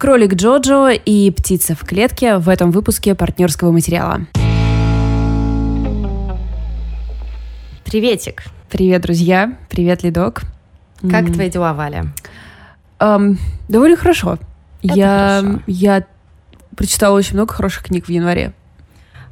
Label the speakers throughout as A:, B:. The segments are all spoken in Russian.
A: Кролик Джоджо и птица в клетке в этом выпуске партнерского материала.
B: Приветик.
A: Привет, друзья. Привет, Лидок.
B: Как М- твои дела, Валя?
A: Эм, довольно хорошо.
B: Это
A: я,
B: хорошо.
A: я прочитала очень много хороших книг в январе.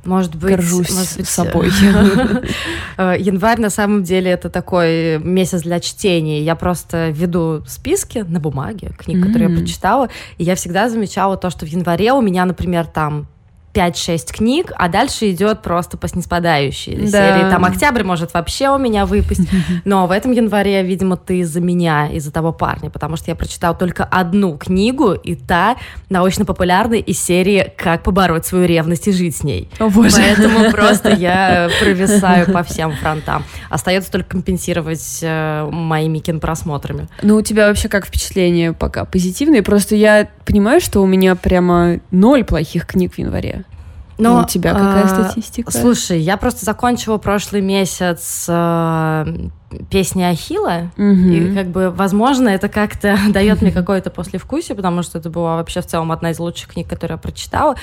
B: Может быть,
A: Горжусь
B: может быть,
A: собой.
B: э, Январь на самом деле это такой месяц для чтения. Я просто веду списки на бумаге книг, которые я прочитала, и я всегда замечала то, что в январе у меня, например, там 5-6 книг, а дальше идет просто по снеспадающей
A: Да.
B: серии. Там октябрь может вообще у меня выпасть. Но в этом январе, видимо, ты из-за меня, из-за того парня, потому что я прочитала только одну книгу, и та научно-популярная из серии «Как побороть свою ревность и жить с ней».
A: О, боже.
B: Поэтому просто я провисаю по всем фронтам. Остается только компенсировать э, моими кинопросмотрами.
A: Ну, у тебя вообще как впечатления пока позитивные? Просто я понимаю, что у меня прямо ноль плохих книг в январе.
B: Но
A: у тебя какая
B: а,
A: статистика?
B: Слушай, я просто закончила прошлый месяц э, песни Ахила.
A: Мгм.
B: И как бы, возможно, это как-то дает мне какое-то послевкусие, потому что это была вообще в целом одна из лучших книг, которые я прочитала.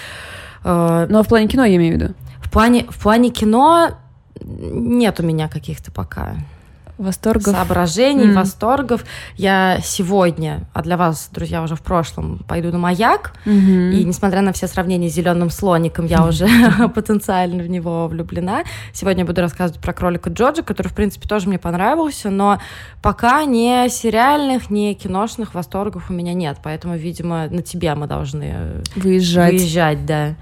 B: Э,
A: а в плане кино я имею в виду.
B: В плане, в плане кино нет у меня каких-то пока
A: Восторгов.
B: соображений,
A: Мгм.
B: восторгов. Я сегодня, а для вас, друзья, уже в прошлом, пойду на маяк.
A: Мгм.
B: И несмотря на все сравнения с зеленым слоником, я уже потенциально в него влюблена. Сегодня я буду рассказывать про кролика Джорджа, который, в принципе, тоже мне понравился, но пока ни сериальных, ни киношных восторгов у меня нет. Поэтому, видимо, на тебе мы должны
A: Выезжать.
B: выезжать, да.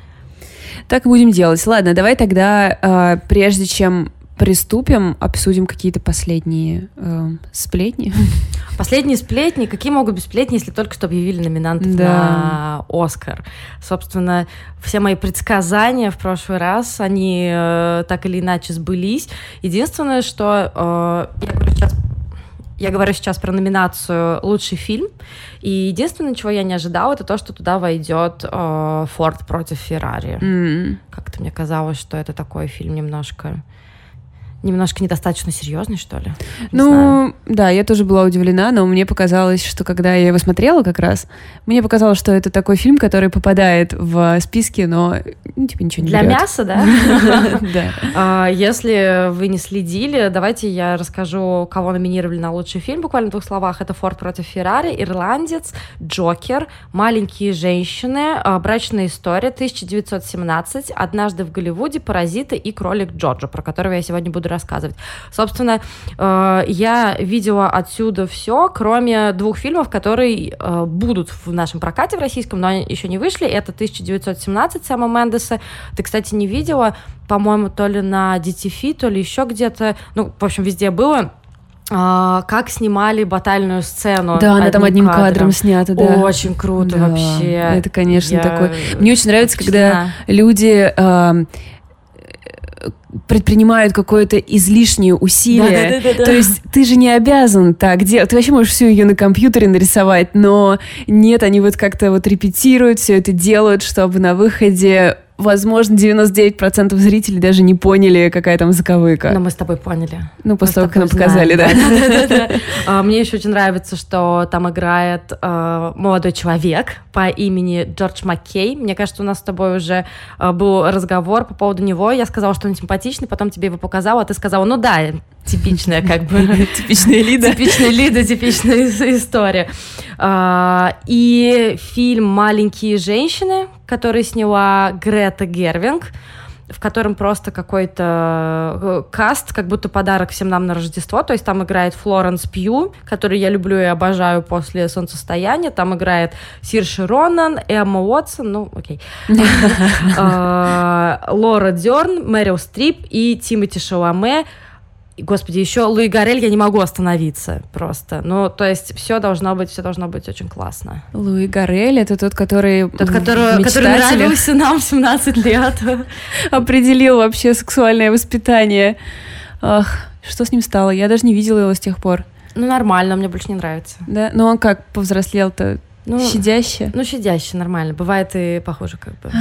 A: Так и будем делать. Ладно, давай тогда, э, прежде чем приступим, обсудим какие-то последние э, сплетни.
B: Последние сплетни. Какие могут быть сплетни, если только что объявили номинантов
A: Да.
B: на Оскар? Собственно, все мои предсказания в прошлый раз, они э, так или иначе сбылись. Единственное, что э, я говорю сейчас я говорю сейчас про номинацию «Лучший фильм», и единственное, чего я не ожидала, это то, что туда войдет э, «Форд против Феррари».
A: М.
B: Как-то мне казалось, что это такой фильм немножко немножко недостаточно серьезный, что ли. Не знаю.
A: Ну, да, я тоже была удивлена, но мне показалось, что когда я его смотрела как раз, мне показалось, что это такой фильм, который попадает в списки, но ну, типа ничего не
B: Для
A: берет.
B: мяса, да? А, Если вы не следили, давайте я расскажу, кого номинировали на лучший фильм, буквально в двух словах. Это «Форд против Феррари», «Ирландец», «Джокер», «Маленькие женщины», а, «Брачная история», «1917», «Однажды в Голливуде», «Паразиты» и «Кролик Джорджа», про которого я сегодня буду рассказывать. Собственно, э, я видела отсюда все, кроме двух фильмов, которые э, будут в нашем прокате в российском, но они еще не вышли. Это «1917» Сэма Мендеса. Ты, кстати, не видела, по-моему, то ли на DTF, то ли еще где-то. Ну, в общем, везде было. А, как снимали батальную сцену.
A: Да, она там одним кадром снята, да.
B: Очень круто
A: Да,
B: вообще.
A: Это, конечно,
B: Я
A: такой. Мне очень нравится, когда
B: впечатлена.
A: люди эм, э, предпринимают какое-то излишнее усилие.
B: Да-да-да-да-да.
A: То есть ты же не обязан так делать. Ты вообще можешь всю ее на компьютере нарисовать, но нет, они вот как-то вот репетируют, все это делают, чтобы на выходе, возможно, 99% зрителей даже не поняли, какая там заковыка.
B: Но мы с тобой поняли.
A: ну, после того, как нам показали, да.
B: А, Мне еще очень нравится, что там играет э, молодой человек по имени Джордж Маккей. Мне кажется, у нас с тобой уже э, был разговор по поводу него. Я сказала, что он симпатичный, потом тебе его показала, а ты сказала, ну да, типичная как бы
A: Типичная Лида.
B: Типичная Лида, типичная ис- история. А, И фильм «Маленькие женщины», который сняла Грета Гервинг, в котором просто какой-то э, каст, как будто подарок всем нам на Рождество. То есть там играет Флоренс Пью, которую я люблю и обожаю после «Солнцестояния». Там играет Сирши Ронан, Эмма Уотсон, ну, окей. А, Лора Дерн, Мэрил Стрип и Тимоти Шаломе. Господи, еще Луи Гарель, я не могу остановиться просто. Ну, то есть все должно быть, все должно быть очень классно.
A: Луи Гарель это тот, который
B: Тот, который, который нравился нам в 17 лет.
A: определил вообще сексуальное воспитание. Ах, что с ним стало? Я даже не видела его с тех пор.
B: Ну, нормально, мне больше не нравится.
A: Да? Но он как повзрослел-то Ну, щадяще?
B: Ну, щадяще, нормально. Бывает и похоже как бы.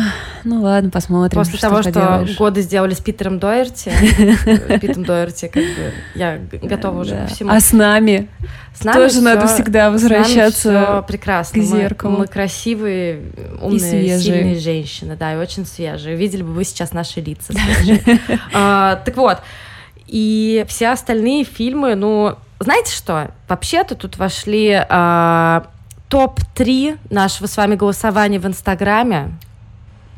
A: Ну ладно, посмотрим.
B: После
A: что
B: того,
A: что
B: годы сделали с Питером Дойерти, Питом Дойерти, как бы, я готова уже ко всему.
A: А с нами? С нами Тоже надо всегда возвращаться
B: прекрасно.
A: к зеркалу.
B: Мы, красивые, умные, сильные женщины, да, и очень свежие. Видели бы вы сейчас наши лица а, Так вот, и все остальные фильмы, ну, знаете что? Вообще-то тут вошли а, топ-3 нашего с вами голосования в Инстаграме.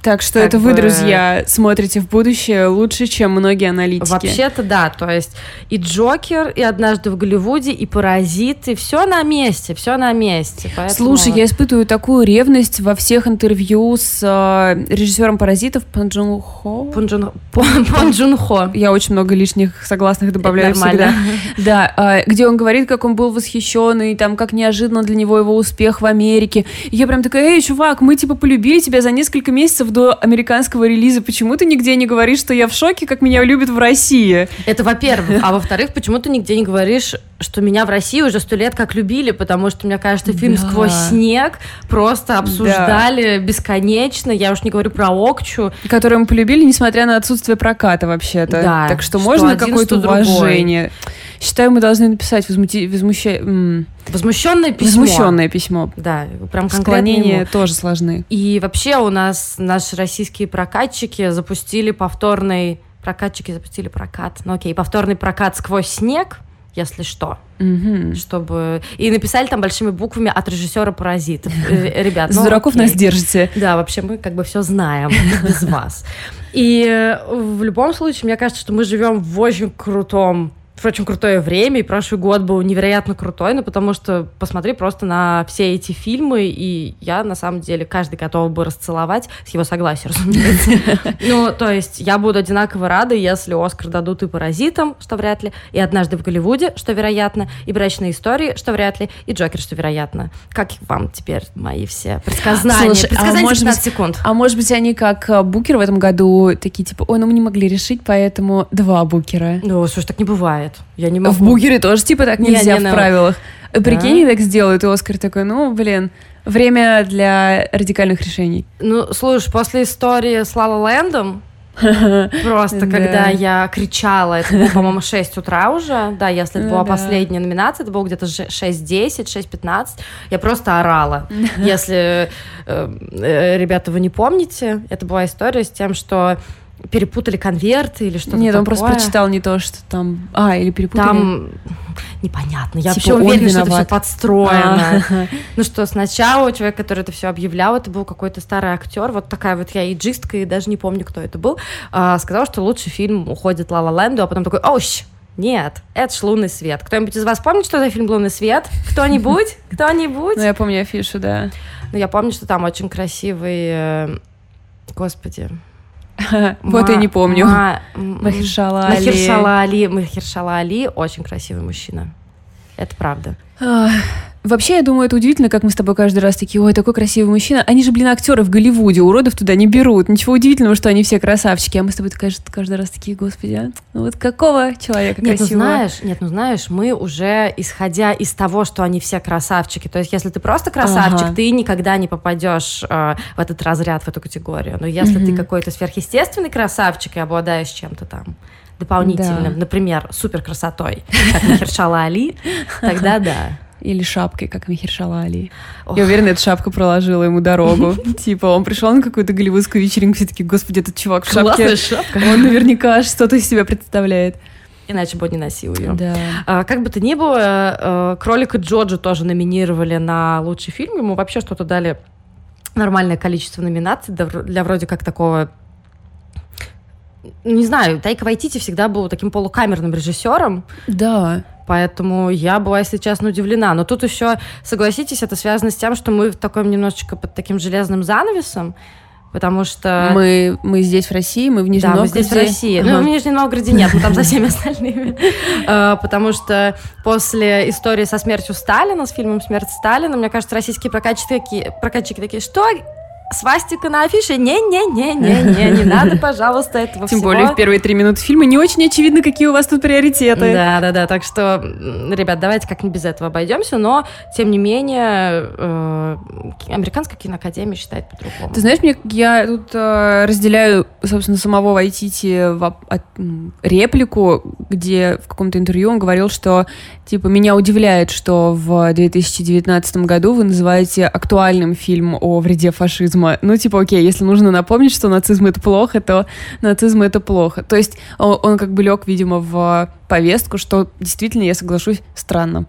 A: Так что как это бы... вы, друзья, смотрите в будущее лучше, чем многие аналитики.
B: Вообще-то да, то есть и Джокер, и однажды в Голливуде, и Паразиты, все на месте, все на месте.
A: Поэтому... Слушай, я испытываю такую ревность во всех интервью с э, режиссером Паразитов Пан Джун Хо.
B: Пан Джун, Пан Джун Хо.
A: Я очень много лишних согласных добавляю всегда. Да, э, где он говорит, как он был восхищен, и там как неожиданно для него его успех в Америке. И я прям такая, эй, чувак, мы типа полюбили тебя за несколько месяцев до американского релиза, почему ты нигде не говоришь, что я в шоке, как меня любят в России?
B: Это во-первых. А во-вторых, почему ты нигде не говоришь, что меня в России уже сто лет как любили, потому что, мне кажется, фильм да. «Сквозь снег» просто обсуждали да. бесконечно, я уж не говорю про Окчу.
A: Который мы полюбили, несмотря на отсутствие проката вообще-то. Да. Так что, что можно какое-то уважение. Другой. Считаю, мы должны написать возмути... возмуща...
B: возмущенное письмо.
A: Возмущенное письмо.
B: Да, прям
A: Склонения ему. тоже сложны.
B: И вообще у нас наши российские прокатчики запустили повторный... Прокатчики запустили прокат. Ну окей, повторный прокат «Сквозь снег», если что.
A: Угу.
B: Чтобы... И написали там большими буквами от режиссера «Паразитов». Э, ребят,
A: ну, дураков нас держите.
B: Да, вообще мы как бы все знаем без вас. И в любом случае, мне кажется, что мы живем в очень крутом очень крутое время, и прошлый год был невероятно крутой, ну, потому что посмотри просто на все эти фильмы, и я, на самом деле, каждый готов бы расцеловать, с его согласия, разумеется. Ну, то есть я буду одинаково рада, если Оскар дадут и «Паразитам», что вряд ли, и «Однажды в Голливуде», что вероятно, и «Брачные истории», что вряд ли, и «Джокер», что вероятно. Как вам теперь мои все предсказания?
A: Слушай, Предсказания а может быть, секунд. А может быть, они как э, Букер в этом году такие, типа, ой, ну мы не могли решить, поэтому два Букера.
B: Ну, слушай, так не бывает. Я не могу.
A: В Бугере тоже типа так нельзя не, не, в правилах. Да? Прикинь, так сделают, и Оскар такой, ну, блин, время для радикальных решений.
B: Ну, слушай, после истории с Лала Лэндом, Просто, когда я кричала, это было, по-моему, 6 утра уже, да, если это была последняя номинация, это было где-то 6.10, 6.15, я просто орала. Если, э, э, ребята, вы не помните, это была история с тем, что перепутали конверты или что-то
A: Нет,
B: такое.
A: он просто прочитал не то, что там... А, или перепутали...
B: Там непонятно. Я типа вообще уверена, что это все подстроено. А-ха. Ну что, сначала человек, который это все объявлял, это был какой-то старый актер, вот такая вот я иджистка, и даже не помню, кто это был, а, сказал, что лучший фильм уходит Ла Ла Ленду, а потом такой, оуш, нет, это ж «Лунный свет». Кто-нибудь из вас помнит, что за фильм «Лунный свет»? Кто-нибудь? Кто-нибудь?
A: Ну, я помню афишу, да.
B: Ну, я помню, что там очень красивый... Э, господи,
A: Вот я не помню. Махершала
B: Али. Махершала Али. Махершала Али очень красивый мужчина. Это правда.
A: Вообще, я думаю, это удивительно, как мы с тобой каждый раз такие, ой, такой красивый мужчина. Они же, блин, актеры в Голливуде, уродов туда не берут. Ничего удивительного, что они все красавчики. А мы с тобой каждый, каждый раз такие, господи, а? ну вот какого человека
B: нет,
A: красивого?
B: Ну, знаешь, нет, ну знаешь, мы уже, исходя из того, что они все красавчики, то есть если ты просто красавчик, ага. ты никогда не попадешь э, в этот разряд, в эту категорию. Но если угу. ты какой-то сверхъестественный красавчик и обладаешь чем-то там дополнительным, да. например, супер красотой, как Махершала Али, тогда да.
A: Или шапкой, как Михершала Али. Ох. Я уверена, эта шапка проложила ему дорогу. Типа, он пришел на какую-то голливудскую вечеринку, все таки господи, этот чувак в шапке. шапка. Он наверняка что-то из себя представляет.
B: Иначе бы он не носил ее.
A: Да.
B: А, как бы то ни было, а, Кролика Джоджо тоже номинировали на лучший фильм. Ему вообще что-то дали нормальное количество номинаций для вроде как такого не знаю, Тайка Вайтити всегда был таким полукамерным режиссером.
A: Да.
B: Поэтому я была, если честно, удивлена. Но тут еще, согласитесь, это связано с тем, что мы в таком немножечко под таким железным занавесом, потому что...
A: Мы, мы здесь в России, мы в Нижнем
B: да, Новгороде. мы здесь в России. Ага. Ну, в Нижнем Новгороде нет, мы там за всеми остальными. А, потому что после истории со смертью Сталина, с фильмом «Смерть Сталина», мне кажется, российские прокатчики такие, прокатчики такие, что свастика на афише. Не-не-не-не-не, не надо, пожалуйста, этого
A: Тем
B: всего.
A: более в первые три минуты фильма не очень очевидно, какие у вас тут приоритеты.
B: Да, да, да. Так что, ребят, давайте как-нибудь без этого обойдемся. Но, тем не менее, э, американская киноакадемия считает по-другому.
A: Ты знаешь, мне я тут э, разделяю, собственно, самого Вайтити в от- реплику, где в каком-то интервью он говорил, что типа меня удивляет, что в 2019 году вы называете актуальным фильм о вреде фашизма. Ну, типа, окей, если нужно напомнить, что нацизм это плохо, то нацизм это плохо. То есть о- он, как бы лег, видимо, в повестку, что действительно, я соглашусь, странно.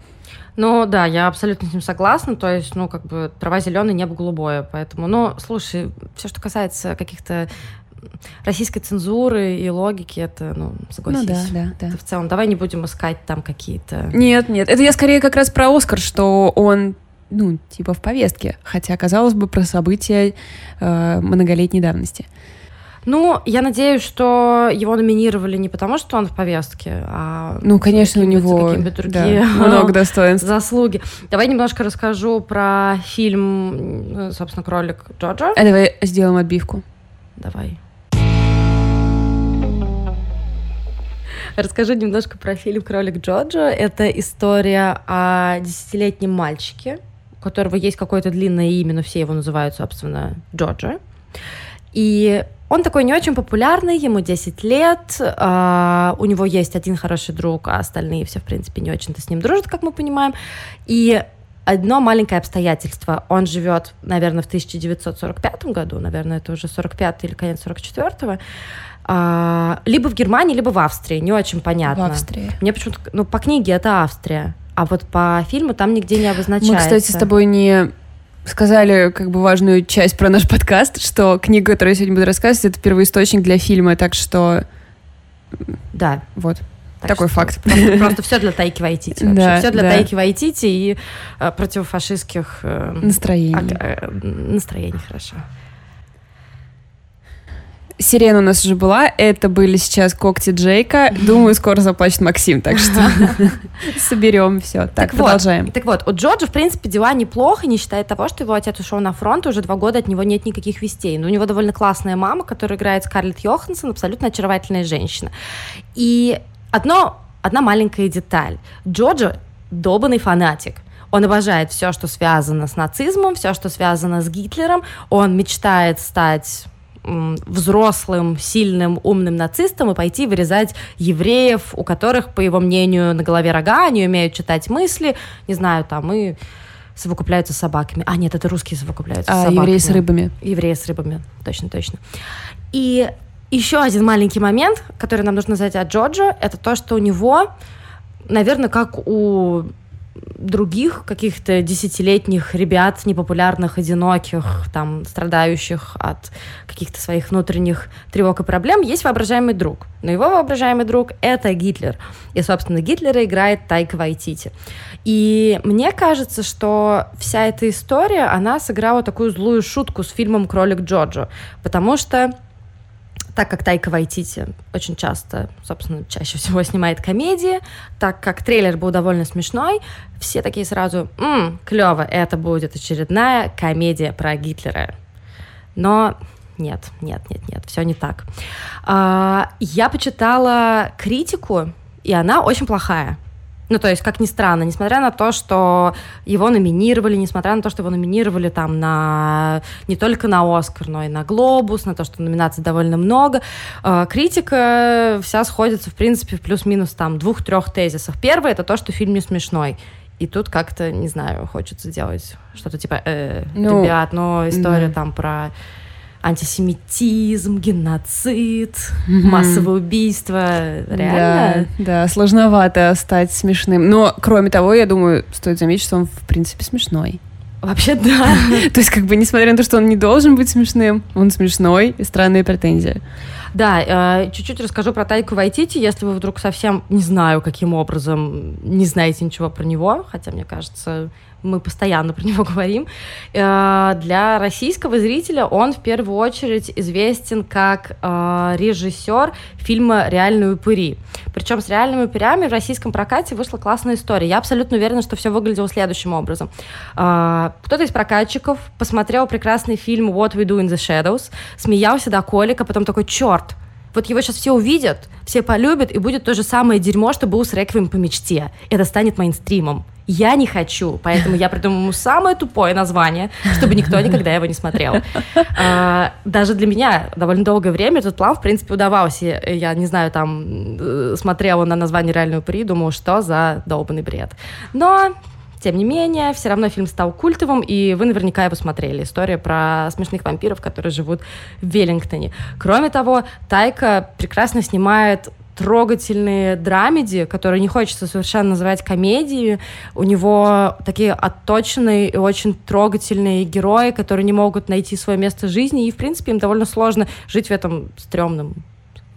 B: Ну да, я абсолютно с ним согласна. То есть, ну, как бы трава зеленая, небо голубое. Поэтому, ну, слушай, все, что касается каких-то российской цензуры и логики, это, ну, согласись.
A: Ну да, да, да.
B: Это в целом, давай не будем искать там какие-то...
A: Нет, нет, это я скорее как раз про Оскар, что он, ну, типа в повестке, хотя, казалось бы, про события э, многолетней давности.
B: Ну, я надеюсь, что его номинировали не потому, что он в повестке, а
A: Ну, конечно, у него
B: какие-нибудь
A: да,
B: другие
A: много достоинств.
B: заслуги. Давай немножко расскажу про фильм, э, собственно, «Кролик Джорджа».
A: А давай сделаем отбивку.
B: Давай. Расскажу немножко про фильм «Кролик Джорджа». Это история о десятилетнем мальчике, которого есть какое-то длинное имя, но все его называют, собственно, Джорджа. И он такой не очень популярный, ему 10 лет, а, у него есть один хороший друг, а остальные все, в принципе, не очень-то с ним дружат, как мы понимаем. И одно маленькое обстоятельство. Он живет, наверное, в 1945 году, наверное, это уже 45 или конец 44-го, а, либо в Германии, либо в Австрии, не очень понятно.
A: В Австрии.
B: Мне почему-то, ну, по книге это Австрия, а вот по фильму там нигде не обозначается.
A: Мы, кстати, с тобой не сказали как бы важную часть про наш подкаст, что книга, которую я сегодня буду рассказывать, это первоисточник для фильма, так что
B: Да.
A: вот.
B: так
A: Такой
B: что
A: факт.
B: Просто, просто все для Тайки Вайтити.
A: Да.
B: Все для
A: да.
B: Тайки Вайтити и э, противофашистских э,
A: Настроение.
B: ак- э, настроений, хорошо.
A: Сирена у нас уже была, это были сейчас когти Джейка. Думаю, скоро заплачет Максим, так что соберем все. Так, продолжаем.
B: Так вот, у Джорджа, в принципе, дела неплохо, не считая того, что его отец ушел на фронт, и уже два года от него нет никаких вестей. Но у него довольно классная мама, которая играет Скарлетт Йоханссон, абсолютно очаровательная женщина. И одно, одна маленькая деталь. Джорджа долбанный фанатик. Он обожает все, что связано с нацизмом, все, что связано с Гитлером. Он мечтает стать взрослым, сильным, умным нацистом и пойти вырезать евреев, у которых, по его мнению, на голове рога, они умеют читать мысли, не знаю, там, и совокупляются с собаками. А, нет, это русские совокупляются с
A: А,
B: собаками.
A: евреи с рыбами.
B: Евреи с рыбами, точно, точно. И еще один маленький момент, который нам нужно знать о Джорджа, это то, что у него, наверное, как у других каких-то десятилетних ребят, непопулярных, одиноких, там, страдающих от каких-то своих внутренних тревог и проблем, есть воображаемый друг. Но его воображаемый друг — это Гитлер. И, собственно, Гитлера играет Тайка Вайтити. И мне кажется, что вся эта история, она сыграла такую злую шутку с фильмом «Кролик Джорджо», потому что так как Тайка Вайтити очень часто, собственно, чаще всего снимает комедии, так как трейлер был довольно смешной, все такие сразу, «М, клево, это будет очередная комедия про Гитлера. Но нет, нет, нет, нет, все не так. А, я почитала критику, и она очень плохая. Ну, то есть, как ни странно, несмотря на то, что его номинировали, несмотря на то, что его номинировали там на не только на Оскар, но и на Глобус, на то, что номинаций довольно много, э, критика вся сходится, в принципе, в плюс-минус там двух-трех тезисах. Первый это то, что фильм не смешной. И тут как-то, не знаю, хочется делать что-то типа, э,
A: Ну,
B: ребят, но история
A: да.
B: там про антисемитизм, геноцид,
A: Мгм.
B: массовое убийство. Реально?
A: Да, да, сложновато стать смешным. Но, кроме того, я думаю, стоит заметить, что он, в принципе, смешной.
B: Вообще, да.
A: То есть, как бы, несмотря на то, что он не должен быть смешным, он смешной и странные претензии.
B: Да, э, чуть-чуть расскажу про Тайку Вайтити, если вы вдруг совсем не знаю, каким образом не знаете ничего про него, хотя, мне кажется, мы постоянно про него говорим. Э, для российского зрителя он в первую очередь известен как э, режиссер фильма «Реальные упыри». Причем с «Реальными упырями» в российском прокате вышла классная история. Я абсолютно уверена, что все выглядело следующим образом. Э, кто-то из прокатчиков посмотрел прекрасный фильм «What We Do in the Shadows», смеялся до колика, потом такой, черт, вот его сейчас все увидят, все полюбят, и будет то же самое дерьмо, что было с «Реквием по мечте». Это станет мейнстримом. Я не хочу, поэтому я придумаю ему самое тупое название, чтобы никто никогда его не смотрел. А, даже для меня довольно долгое время этот план, в принципе, удавался. Я, не знаю, там, э, смотрела на название реального при, думала, что за долбанный бред. Но тем не менее, все равно фильм стал культовым, и вы наверняка его смотрели. История про смешных вампиров, которые живут в Веллингтоне. Кроме того, Тайка прекрасно снимает трогательные драмеди, которые не хочется совершенно называть комедией. У него такие отточенные и очень трогательные герои, которые не могут найти свое место в жизни, и, в принципе, им довольно сложно жить в этом стрёмном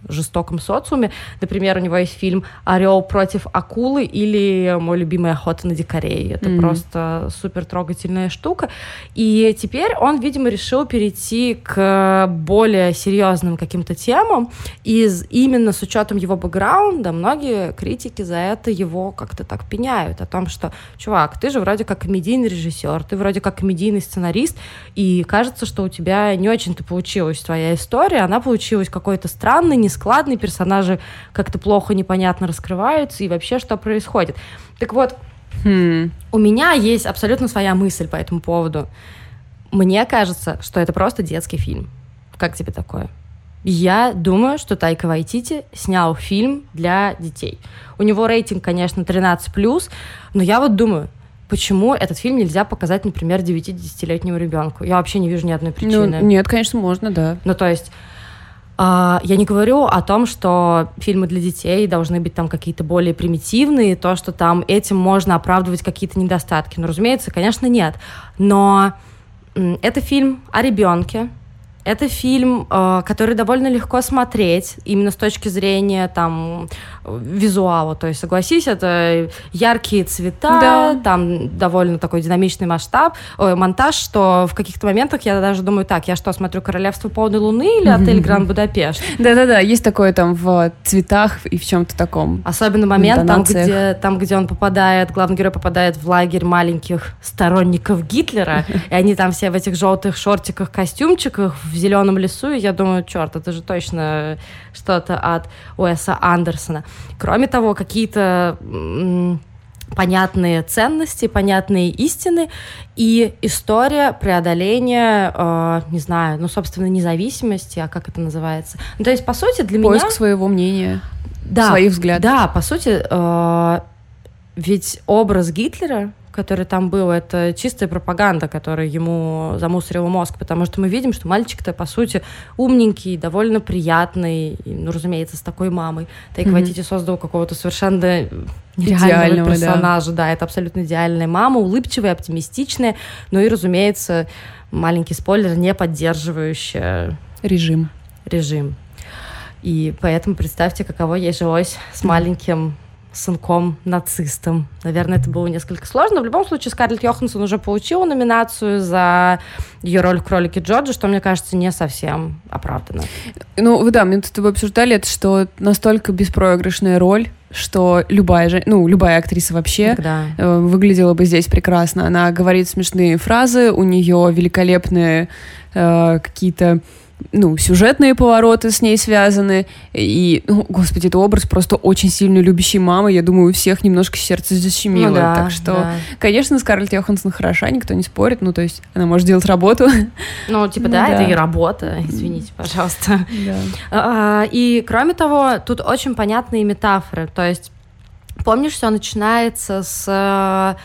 B: жестоком социуме. Например, у него есть фильм «Орел против акулы» или «Мой любимый охота на дикарей». Это mm-hmm. просто супер трогательная штука. И теперь он, видимо, решил перейти к более серьезным каким-то темам. И именно с учетом его бэкграунда многие критики за это его как-то так пеняют. О том, что, чувак, ты же вроде как комедийный режиссер, ты вроде как комедийный сценарист, и кажется, что у тебя не очень-то получилась твоя история, она получилась какой-то странной, нескладный, персонажи как-то плохо, непонятно раскрываются, и вообще что происходит. Так вот, хм. у меня есть абсолютно своя мысль по этому поводу. Мне кажется, что это просто детский фильм. Как тебе такое? Я думаю, что Тайка Вайтити снял фильм для детей. У него рейтинг, конечно, 13+, но я вот думаю, почему этот фильм нельзя показать, например, 9-10-летнему ребенку? Я вообще не вижу ни одной причины.
A: Ну, нет, конечно, можно, да.
B: Ну, то есть я не говорю о том, что фильмы для детей должны быть там какие-то более примитивные, то, что там этим можно оправдывать какие-то недостатки. Ну, разумеется, конечно, нет. Но это фильм о ребенке, это фильм, э, который довольно легко смотреть, именно с точки зрения там визуала. То есть, согласись, это яркие цвета, да. там довольно такой динамичный масштаб, ой, монтаж, что в каких-то моментах я даже думаю, так, я что, смотрю «Королевство полной луны» или «Отель Гранд Будапешт»?
A: Да-да-да, есть такое там в цветах и в чем-то таком.
B: Особенно момент там где, там, где он попадает, главный герой попадает в лагерь маленьких сторонников Гитлера, и они там все в этих желтых шортиках, костюмчиках, в зеленом лесу, и я думаю, черт, это же точно что-то от Уэса Андерсона. Кроме того, какие-то понятные ценности, понятные истины и история преодоления, э, не знаю, ну, собственно, независимости, а как это называется? Ну, то есть, по сути, для
A: Поиск меня...
B: Поиск
A: своего мнения, да, своих взглядов.
B: Да, по сути, э, ведь образ Гитлера который там был, это чистая пропаганда, которая ему замусорила мозг, потому что мы видим, что мальчик-то, по сути, умненький, довольно приятный, ну, разумеется, с такой мамой. Тайка mm-hmm. создал какого-то совершенно нереального персонажа, да. да, это абсолютно идеальная мама, улыбчивая, оптимистичная, ну и, разумеется, маленький спойлер, не поддерживающая
A: режим.
B: Режим. И поэтому представьте, каково ей жилось с маленьким сынком-нацистом. Наверное, это было несколько сложно. В любом случае, Скарлетт Йоханссон уже получила номинацию за ее роль в «Кролике Джорджа», что, мне кажется, не совсем оправдано.
A: Ну, да, мы с тобой обсуждали это, что настолько беспроигрышная роль, что любая же, ну, любая актриса вообще да. э, выглядела бы здесь прекрасно. Она говорит смешные фразы, у нее великолепные э, какие-то ну, сюжетные повороты с ней связаны. И, ну, господи, это образ просто очень сильно любящей мамы. Я думаю, у всех немножко сердце защемило. Ну, да, так что, да. конечно, Скарлетт Йоханссон хороша, никто не спорит. Ну, то есть она может делать работу.
B: Ну, типа, ну, да, да, это и работа. Извините, пожалуйста. Да. А, и, кроме того, тут очень понятные метафоры. То есть, помнишь, все начинается с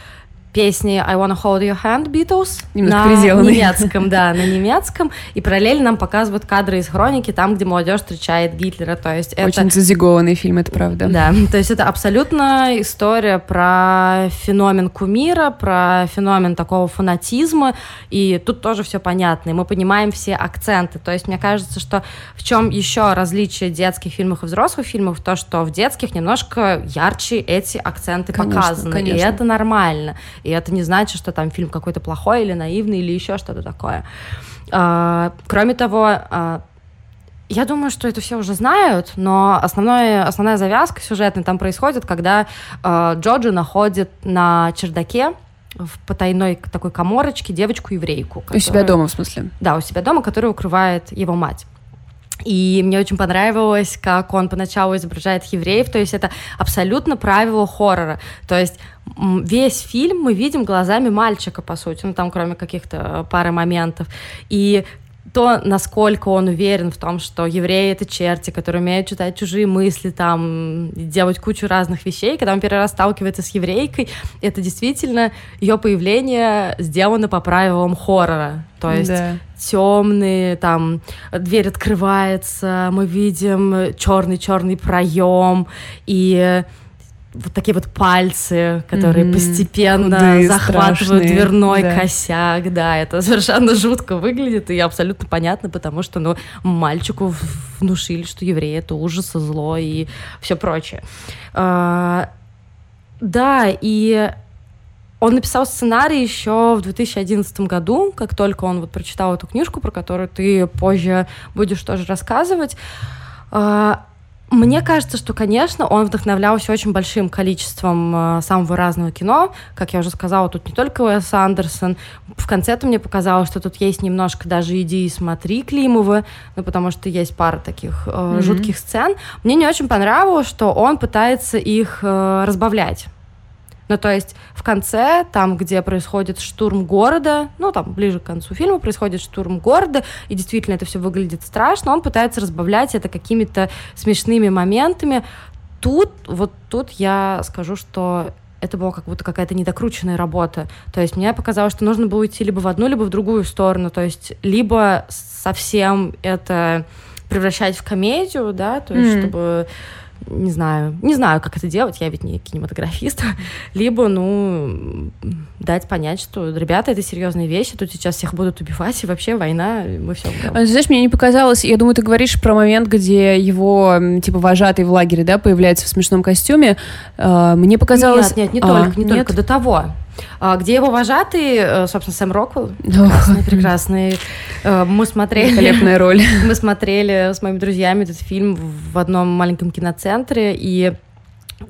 B: песни I Wanna Hold Your Hand Beatles
A: Немножко
B: на немецком, да, на немецком, и параллельно нам показывают кадры из хроники, там, где молодежь встречает Гитлера, то есть это...
A: Очень зазигованный фильм, это правда.
B: Да, то есть это абсолютно история про феномен кумира, про феномен такого фанатизма, и тут тоже все понятно, и мы понимаем все акценты, то есть мне кажется, что в чем еще различие детских фильмов и взрослых фильмов, то, что в детских немножко ярче эти акценты конечно, показаны, конечно. и это нормально. И это не значит, что там фильм какой-то плохой или наивный или еще что-то такое. А, кроме того, а, я думаю, что это все уже знают, но основное, основная завязка сюжетная там происходит, когда э, Джоджи находит на чердаке в потайной такой коморочке девочку-еврейку.
A: Которая... У себя дома, в смысле?
B: Да, у себя дома, которая укрывает его мать. И мне очень понравилось, как он поначалу изображает евреев, то есть это абсолютно правило хоррора. То есть весь фильм мы видим глазами мальчика, по сути, ну там кроме каких-то э, пары моментов. И то, насколько он уверен в том, что евреи — это черти, которые умеют читать чужие мысли, там, делать кучу разных вещей. Когда он первый раз сталкивается с еврейкой, это действительно ее появление сделано по правилам хоррора. То есть да. Темные, там, дверь открывается, мы видим черный-черный проем, и вот такие вот пальцы, которые mm-hmm. постепенно Худые, захватывают страшные. дверной да. косяк, да, это совершенно жутко выглядит и абсолютно понятно, потому что, ну, мальчику внушили, что евреи это ужас и зло и все прочее. А, да, и он написал сценарий еще в 2011 году, как только он вот прочитал эту книжку, про которую ты позже будешь тоже рассказывать. А, мне кажется, что, конечно, он вдохновлялся очень большим количеством э, самого разного кино. Как я уже сказала, тут не только Уэс Андерсон. В конце-то мне показалось, что тут есть немножко даже идеи «Смотри» Климова, ну, потому что есть пара таких э, mm-hmm. жутких сцен. Мне не очень понравилось, что он пытается их э, разбавлять. Ну, то есть в конце, там, где происходит штурм города, ну, там, ближе к концу фильма происходит штурм города, и действительно это все выглядит страшно, он пытается разбавлять это какими-то смешными моментами. Тут, вот тут я скажу, что это была как будто какая-то недокрученная работа. То есть мне показалось, что нужно было идти либо в одну, либо в другую сторону. То есть либо совсем это превращать в комедию, да, то есть mm. чтобы не знаю, не знаю, как это делать, я ведь не кинематографист, либо, ну, дать понять, что, ребята, это серьезные вещи, тут сейчас всех будут убивать, и вообще война, мы все
A: а, Знаешь, мне не показалось, я думаю, ты говоришь про момент, где его, типа, вожатый в лагере, да, появляется в смешном костюме, а, мне показалось...
B: Нет, нет, не а, только, не нет? только, до того. А, где его вожатый, э, собственно, Сэм Роквелл, прекрасный, прекрасный. Э, мы смотрели...
A: Великолепная роль.
B: Мы смотрели с моими друзьями этот фильм в одном маленьком киноцентре, и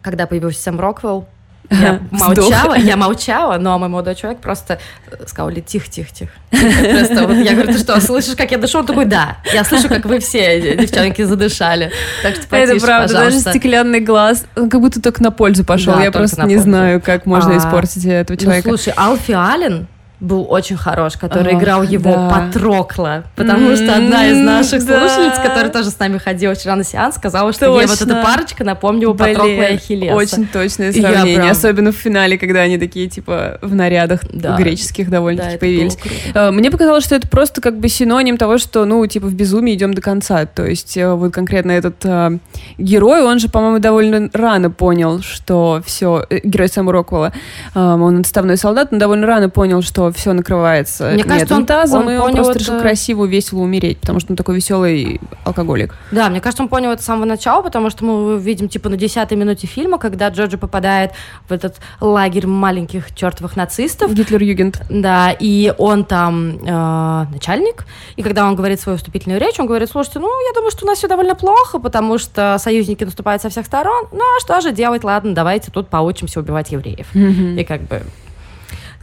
B: когда появился Сэм Роквелл, я молчала, я молчала, но мой молодой человек просто сказал, тихо, тихо, тихо. Просто вот, я говорю, ты что, слышишь, как я дышу? Он такой, да, я слышу, как вы все, девчонки, задышали. Так что потише,
A: Это правда,
B: пожалуйста.
A: даже стеклянный глаз, он как будто только на пользу пошел. Да, я просто не пользу. знаю, как можно а, испортить этого ну, человека.
B: Ну, слушай, Алфи Аллен, был очень хорош, который Ох, играл его да. Патрокла, потому mm-hmm, что одна из наших да. слушательниц, которая тоже с нами ходила вчера на сеанс, сказала, что Точно. ей вот эта парочка напомнила Блин, Патрокла и Ахиллеса.
A: Очень точное сравнение, прям... особенно в финале, когда они такие, типа, в нарядах да. греческих довольно-таки да, появились. Э, мне показалось, что это просто как бы синоним того, что, ну, типа, в безумии идем до конца. То есть э, вот конкретно этот э, герой, он же, по-моему, довольно рано понял, что все, э, герой Сэма Роквелла, э, он отставной солдат, но довольно рано понял, что все накрывается Мне кажется, он, тазом, он и он понял просто это... решил красиво, весело умереть, потому что он такой веселый алкоголик.
B: Да, мне кажется, он понял это с самого начала, потому что мы видим, типа, на десятой минуте фильма, когда Джорджи попадает в этот лагерь маленьких чертовых нацистов.
A: Гитлер-Югент.
B: Да, и он там э, начальник, и когда он говорит свою вступительную речь, он говорит, слушайте, ну, я думаю, что у нас все довольно плохо, потому что союзники наступают со всех сторон, ну, а что же делать, ладно, давайте тут поучимся убивать евреев. Mm-hmm. И как бы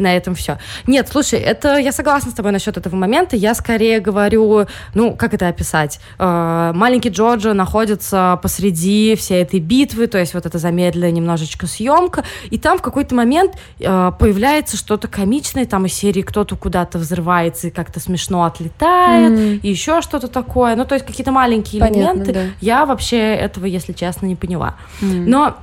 B: на этом все. Нет, слушай, это я согласна с тобой насчет этого момента. Я скорее говорю, ну, как это описать? Э, маленький Джорджа находится посреди всей этой битвы, то есть вот эта замедленная немножечко съемка, и там в какой-то момент э, появляется что-то комичное, там из серии кто-то куда-то взрывается и как-то смешно отлетает, mm. и еще что-то такое. Ну, то есть какие-то маленькие Понятно, элементы. Да. Я вообще этого, если честно, не поняла. Mm. Но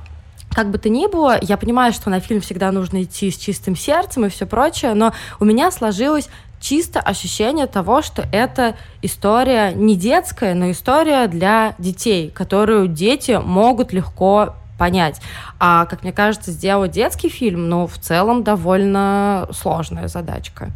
B: как бы то ни было, я понимаю, что на фильм всегда нужно идти с чистым сердцем и все прочее, но у меня сложилось чисто ощущение того, что это история не детская, но история для детей, которую дети могут легко понять. А, как мне кажется, сделать детский фильм, ну, в целом довольно сложная задачка.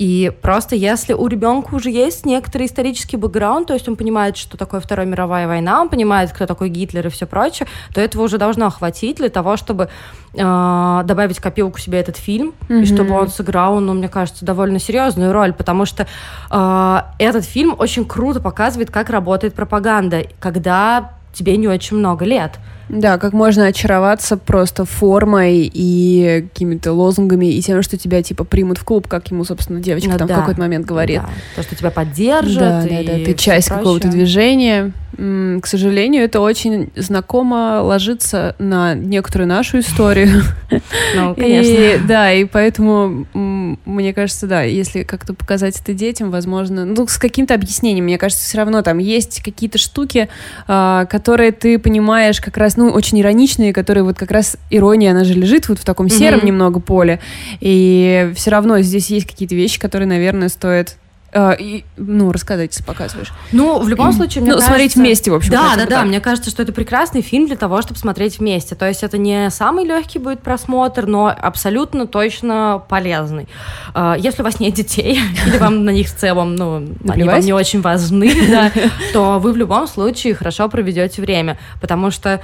B: И просто если у ребенка уже есть некоторый исторический бэкграунд, то есть он понимает, что такое Вторая мировая война, он понимает, кто такой Гитлер и все прочее, то этого уже должно хватить для того, чтобы э, добавить копилку себе этот фильм, mm-hmm. и чтобы он сыграл, ну, мне кажется, довольно серьезную роль, потому что э, этот фильм очень круто показывает, как работает пропаганда, когда тебе не очень много лет.
A: Да, как можно очароваться просто формой и какими-то лозунгами и тем, что тебя типа примут в клуб, как ему, собственно, девочка ну, там да, в какой-то момент говорит. Да.
B: То, что тебя поддержат. Да,
A: да, да, ты часть какого-то движения. К сожалению, это очень знакомо ложится на некоторую нашу историю.
B: Ну, конечно.
A: И, да, и поэтому, мне кажется, да, если как-то показать это детям, возможно, ну, с каким-то объяснением, мне кажется, все равно там есть какие-то штуки, а, которые ты понимаешь как раз, ну, очень ироничные, которые вот как раз ирония, она же лежит вот в таком сером mm-hmm. немного поле, и все равно здесь есть какие-то вещи, которые, наверное, стоит Uh, и, ну, рассказать, если показываешь.
B: Ну, в любом случае, мне
A: ну,
B: кажется...
A: смотреть вместе, в общем.
B: Да, да, да. Мне кажется, что это прекрасный фильм для того, чтобы смотреть вместе. То есть это не самый легкий будет просмотр, но абсолютно точно полезный. Uh, если у вас нет детей, или вам на них в целом, ну, они вам не очень важны, то вы в любом случае хорошо проведете время. Потому что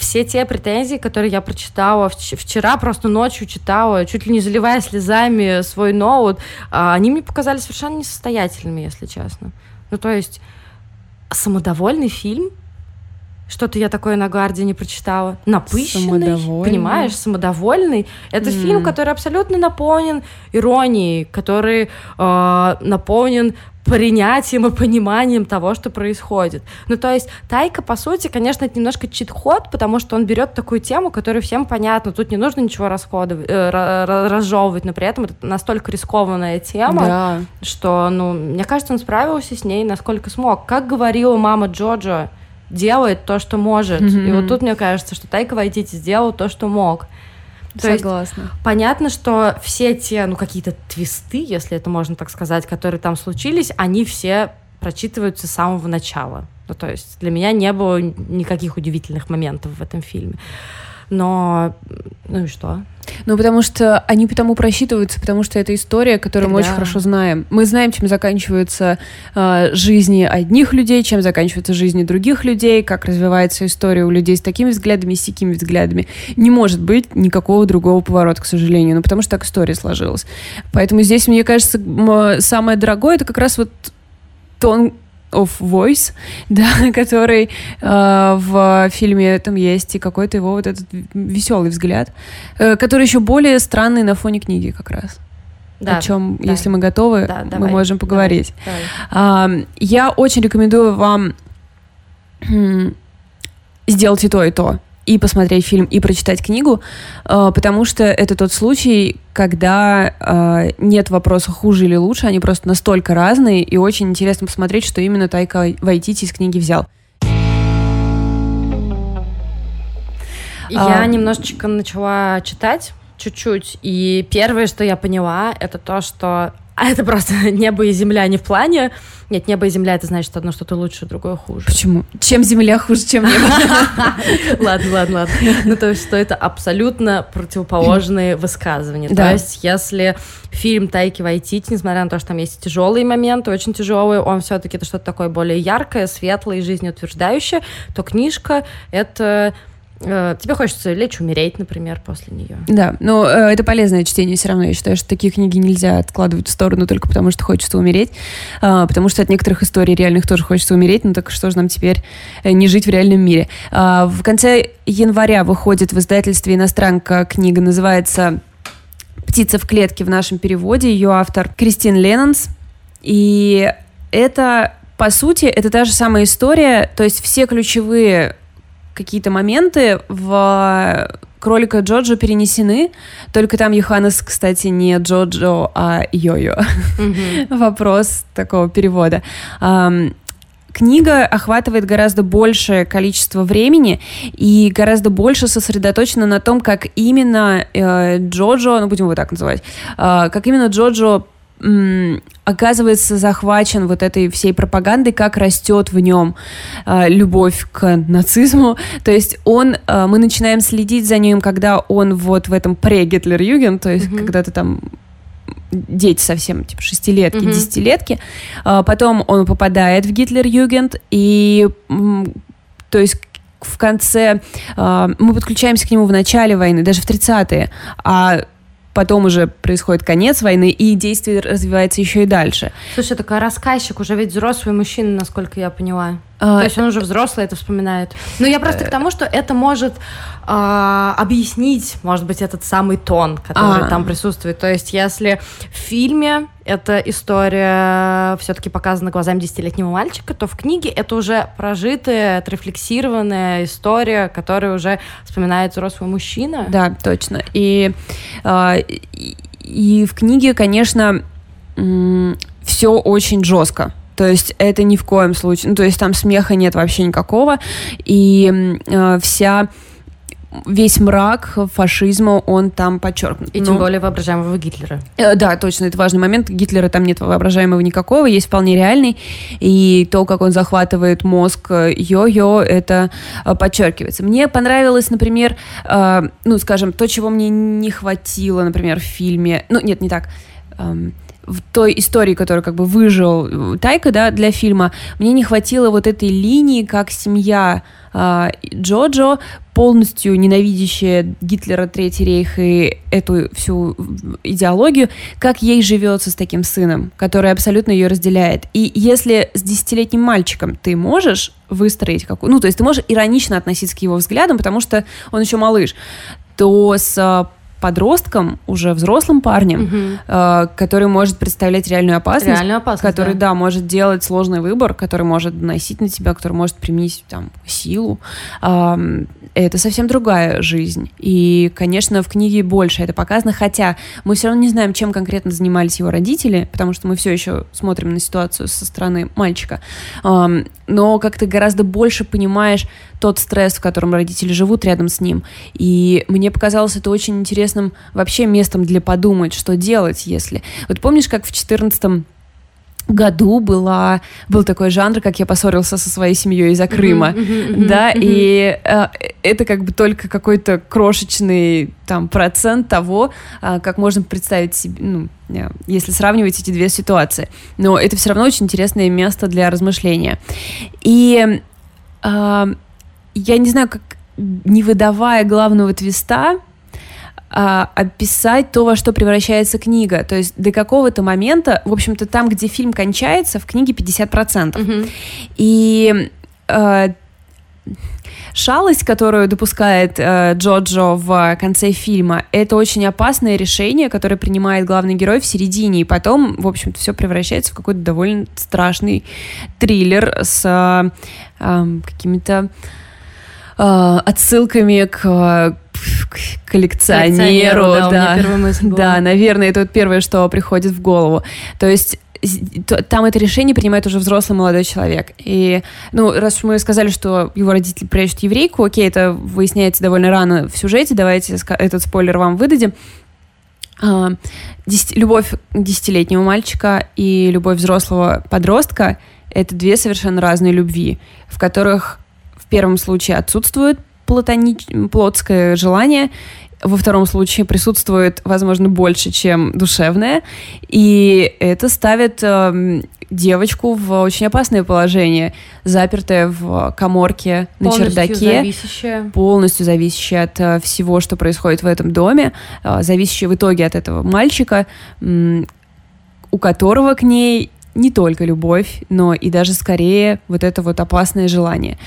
B: все те претензии, которые я прочитала вчера, просто ночью читала, чуть ли не заливая слезами свой ноут, а, они мне показались совершенно несостоятельными, если честно. Ну, то есть, самодовольный фильм, что-то я такое на Гарде не прочитала. Напыщенный, понимаешь, самодовольный. Это mm. фильм, который абсолютно наполнен иронией, который э, наполнен принятием и пониманием того, что происходит. Ну, то есть Тайка, по сути, конечно, это немножко чит-ход, потому что он берет такую тему, которая всем понятна. Тут не нужно ничего расходовать, э, разжевывать, но при этом это настолько рискованная тема, да. что, ну, мне кажется, он справился с ней насколько смог. Как говорила мама Джоджо, делает то, что может. Mm-hmm. И вот тут мне кажется, что Тайка Вайтити сделал то, что мог.
A: То Согласна.
B: Есть, понятно, что все те, ну, какие-то твисты, если это можно так сказать, которые там случились, они все прочитываются с самого начала. Ну, то есть для меня не было никаких удивительных моментов в этом фильме. Но, ну и что?
A: Ну, потому что они потому просчитываются, потому что это история, которую Тогда... мы очень хорошо знаем. Мы знаем, чем заканчиваются э, жизни одних людей, чем заканчиваются жизни других людей, как развивается история у людей с такими взглядами, с такими взглядами. Не может быть никакого другого поворота, к сожалению, ну, потому что так история сложилась. Поэтому здесь, мне кажется, самое дорогое это как раз вот тон of Voice, да, который э, в фильме там есть, и какой-то его вот этот веселый взгляд, э, который еще более странный на фоне книги как раз. Да, о чем, да. если мы готовы, да, мы давай, можем поговорить. Давай, давай. Э, я очень рекомендую вам сделать и то, и то и посмотреть фильм, и прочитать книгу, э, потому что это тот случай, когда э, нет вопроса хуже или лучше, они просто настолько разные, и очень интересно посмотреть, что именно Тайка Вайтити из книги взял.
B: Я а... немножечко начала читать чуть-чуть, и первое, что я поняла, это то, что а это просто небо и земля не в плане. Нет, небо и земля это значит одно что-то лучше, другое хуже.
A: Почему? Чем земля хуже, чем небо?
B: Ладно, ладно, ладно. Ну, то есть, что это абсолютно противоположные высказывания. То есть, если фильм Тайки Вайтити, несмотря на то, что там есть тяжелые моменты, очень тяжелые, он все-таки это что-то такое более яркое, светлое и жизнеутверждающее, то книжка это тебе хочется лечь умереть, например, после нее.
A: Да, но э, это полезное чтение все равно. Я считаю, что такие книги нельзя откладывать в сторону только потому, что хочется умереть. Э, потому что от некоторых историй реальных тоже хочется умереть. Ну так что же нам теперь э, не жить в реальном мире? Э, в конце января выходит в издательстве «Иностранка» книга, называется «Птица в клетке» в нашем переводе. Ее автор Кристин Леннонс. И это, по сути, это та же самая история. То есть все ключевые какие-то моменты в кролика Джоджо перенесены, только там Йоханнес, кстати, не Джоджо, а Йо-Йо. Mm-hmm. Вопрос такого перевода. Книга охватывает гораздо большее количество времени и гораздо больше сосредоточена на том, как именно э, Джоджо, ну будем его так называть, э, как именно Джоджо оказывается захвачен вот этой всей пропагандой, как растет в нем э, любовь к нацизму. То есть он, э, мы начинаем следить за ним, когда он вот в этом пре-Гитлер-Юген, то есть mm-hmm. когда ты там дети совсем, типа шестилетки, mm-hmm. десятилетки. А, потом он попадает в Гитлер-Югент, и то есть в конце э, мы подключаемся к нему в начале войны, даже в 30-е, а потом уже происходит конец войны, и действие развивается еще и дальше.
B: Слушай, такой рассказчик, уже ведь взрослый мужчина, насколько я поняла. А, То есть он уже взрослый это вспоминает. Но я просто к тому, что это может а, объяснить, может быть, этот самый тон, который а. там присутствует. То есть если в фильме эта история все-таки показана глазами десятилетнего мальчика, то в книге это уже прожитая, отрефлексированная история, которая уже вспоминает взрослый мужчина.
A: Да, точно. И, а, и, и в книге, конечно, все очень жестко то есть это ни в коем случае, ну, то есть там смеха нет вообще никакого, и э, вся весь мрак фашизма, он там подчеркнут.
B: И тем ну, более воображаемого Гитлера.
A: Э, да, точно, это важный момент. Гитлера там нет воображаемого никакого, есть вполне реальный. И то, как он захватывает мозг э, йо-йо, это э, подчеркивается. Мне понравилось, например, э, ну, скажем, то, чего мне не хватило, например, в фильме. Ну, нет, не так. Эм, в той истории, которую как бы выжил Тайка, да, для фильма, мне не хватило вот этой линии, как семья э, Джоджо, полностью ненавидящая Гитлера, Третий рейх и эту всю идеологию, как ей живется с таким сыном, который абсолютно ее разделяет. И если с десятилетним мальчиком ты можешь выстроить какую... Ну, то есть ты можешь иронично относиться к его взглядам, потому что он еще малыш, то с подростком, уже взрослым парнем, угу. э, который может представлять реальную опасность,
B: реальную опасность
A: который, да. да, может делать сложный выбор, который может носить на тебя, который может применить там силу. Э, это совсем другая жизнь. И, конечно, в книге больше это показано, хотя мы все равно не знаем, чем конкретно занимались его родители, потому что мы все еще смотрим на ситуацию со стороны мальчика. Э, но как ты гораздо больше понимаешь тот стресс, в котором родители живут рядом с ним. И мне показалось это очень интересным вообще местом для подумать, что делать, если... Вот помнишь, как в 14 году была, был такой жанр, как я поссорился со своей семьей из-за Крыма, mm-hmm, mm-hmm, да, mm-hmm. и э, это как бы только какой-то крошечный там процент того, э, как можно представить себе, ну, э, если сравнивать эти две ситуации. Но это все равно очень интересное место для размышления. И э, я не знаю, как не выдавая главного твиста, а, описать то, во что превращается книга. То есть до какого-то момента, в общем-то, там, где фильм кончается, в книге 50%. Mm-hmm. И э, шалость, которую допускает э, Джоджо в конце фильма, это очень опасное решение, которое принимает главный герой в середине, и потом, в общем-то, все превращается в какой-то довольно страшный триллер с э, э, какими-то э, отсылками к, к коллекционеру. коллекционеру да, да, да, наверное, это вот первое, что приходит в голову. То есть там это решение принимает уже взрослый молодой человек. И, ну, раз мы сказали, что его родители прячут еврейку, окей, это выясняется довольно рано в сюжете, давайте этот спойлер вам выдадим. А, любовь десятилетнего мальчика и любовь взрослого подростка — это две совершенно разные любви, в которых первом случае отсутствует платонич... плотское желание, во втором случае присутствует, возможно, больше, чем душевное, и это ставит э, девочку в очень опасное положение, запертая в коморке на полностью чердаке,
B: зависящая.
A: полностью зависящая от э, всего, что происходит в этом доме, э, зависящая в итоге от этого мальчика, э, у которого к ней не только любовь, но и даже скорее вот это вот опасное желание.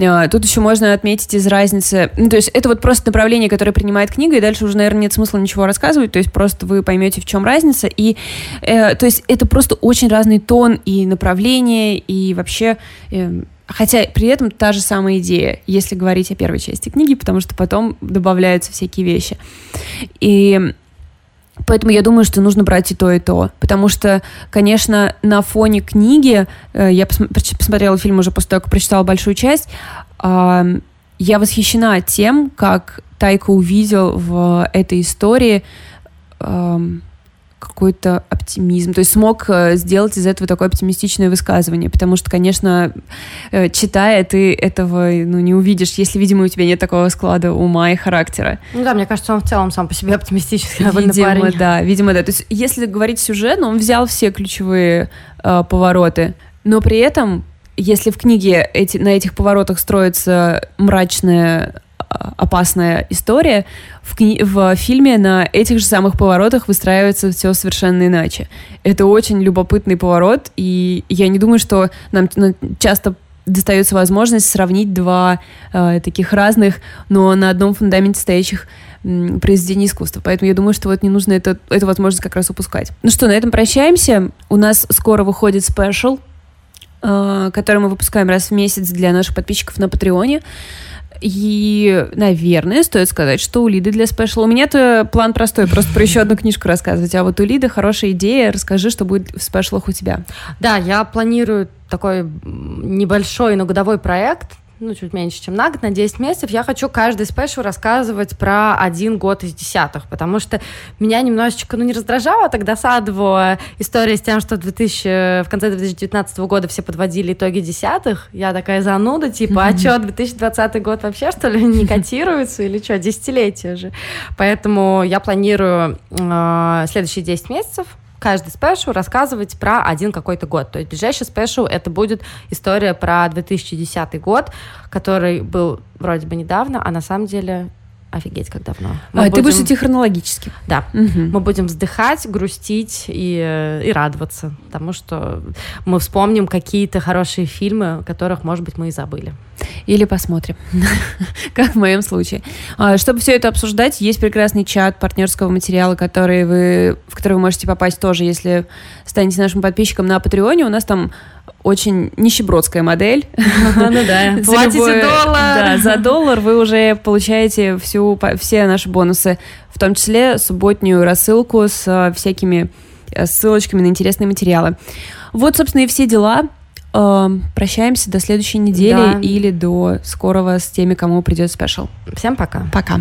A: А, тут еще можно отметить из разницы, ну, то есть это вот просто направление, которое принимает книга, и дальше уже, наверное, нет смысла ничего рассказывать, то есть просто вы поймете, в чем разница, и э, то есть это просто очень разный тон и направление, и вообще... Э, Хотя при этом та же самая идея, если говорить о первой части книги, потому что потом добавляются всякие вещи. И Поэтому я думаю, что нужно брать и то, и то. Потому что, конечно, на фоне книги, э, я посмотрела фильм уже после того, как прочитала большую часть, я восхищена тем, как Тайка увидел в этой истории какой-то оптимизм, то есть смог э, сделать из этого такое оптимистичное высказывание, потому что, конечно, э, читая, ты этого ну, не увидишь, если, видимо, у тебя нет такого склада ума и характера.
B: Ну да, мне кажется, он в целом сам по себе оптимистический
A: видимо, парень. да, видимо, да. То есть, если говорить сюжет, он взял все ключевые э, повороты, но при этом, если в книге эти, на этих поворотах строится мрачная опасная история, в, кни- в фильме на этих же самых поворотах выстраивается все совершенно иначе. Это очень любопытный поворот, и я не думаю, что нам часто достается возможность сравнить два э, таких разных, но на одном фундаменте стоящих произведений искусства. Поэтому я думаю, что вот не нужно это, эту возможность как раз упускать. Ну что, на этом прощаемся. У нас скоро выходит спешл, э, который мы выпускаем раз в месяц для наших подписчиков на Патреоне. И, наверное, стоит сказать, что у Лиды для спешла... У меня-то план простой, просто про еще одну книжку рассказывать. А вот у Лиды хорошая идея. Расскажи, что будет в спешлах у тебя.
B: Да, я планирую такой небольшой, но годовой проект ну, чуть меньше, чем на год, на 10 месяцев, я хочу каждый спешл рассказывать про один год из десятых, потому что меня немножечко, ну, не раздражала, а так досадовала история с тем, что в, 2000, в конце 2019 года все подводили итоги десятых. Я такая зануда, типа, а что, 2020 год вообще, что ли, не котируется или что, десятилетие же. Поэтому я планирую э, следующие 10 месяцев каждый special рассказывать про один какой-то год. То есть ближайший special это будет история про 2010 год, который был вроде бы недавно, а на самом деле офигеть, как давно.
A: Мы а, будем... Ты будешь идти хронологически.
B: Да. Угу. Мы будем вздыхать, грустить и, и радоваться, потому что мы вспомним какие-то хорошие фильмы, которых, может быть, мы и забыли.
A: Или посмотрим, как в моем случае. А, чтобы все это обсуждать, есть прекрасный чат партнерского материала, который вы, в который вы можете попасть тоже, если станете нашим подписчиком на Патреоне. У нас там очень нищебродская модель.
B: Ну да, платите доллар.
A: Да, за доллар вы уже получаете всю, все наши бонусы, в том числе субботнюю рассылку с э, всякими э, ссылочками на интересные материалы. Вот, собственно, и все дела. Эм, прощаемся до следующей недели да. или до скорого с теми, кому придет спешл.
B: Всем пока.
A: Пока.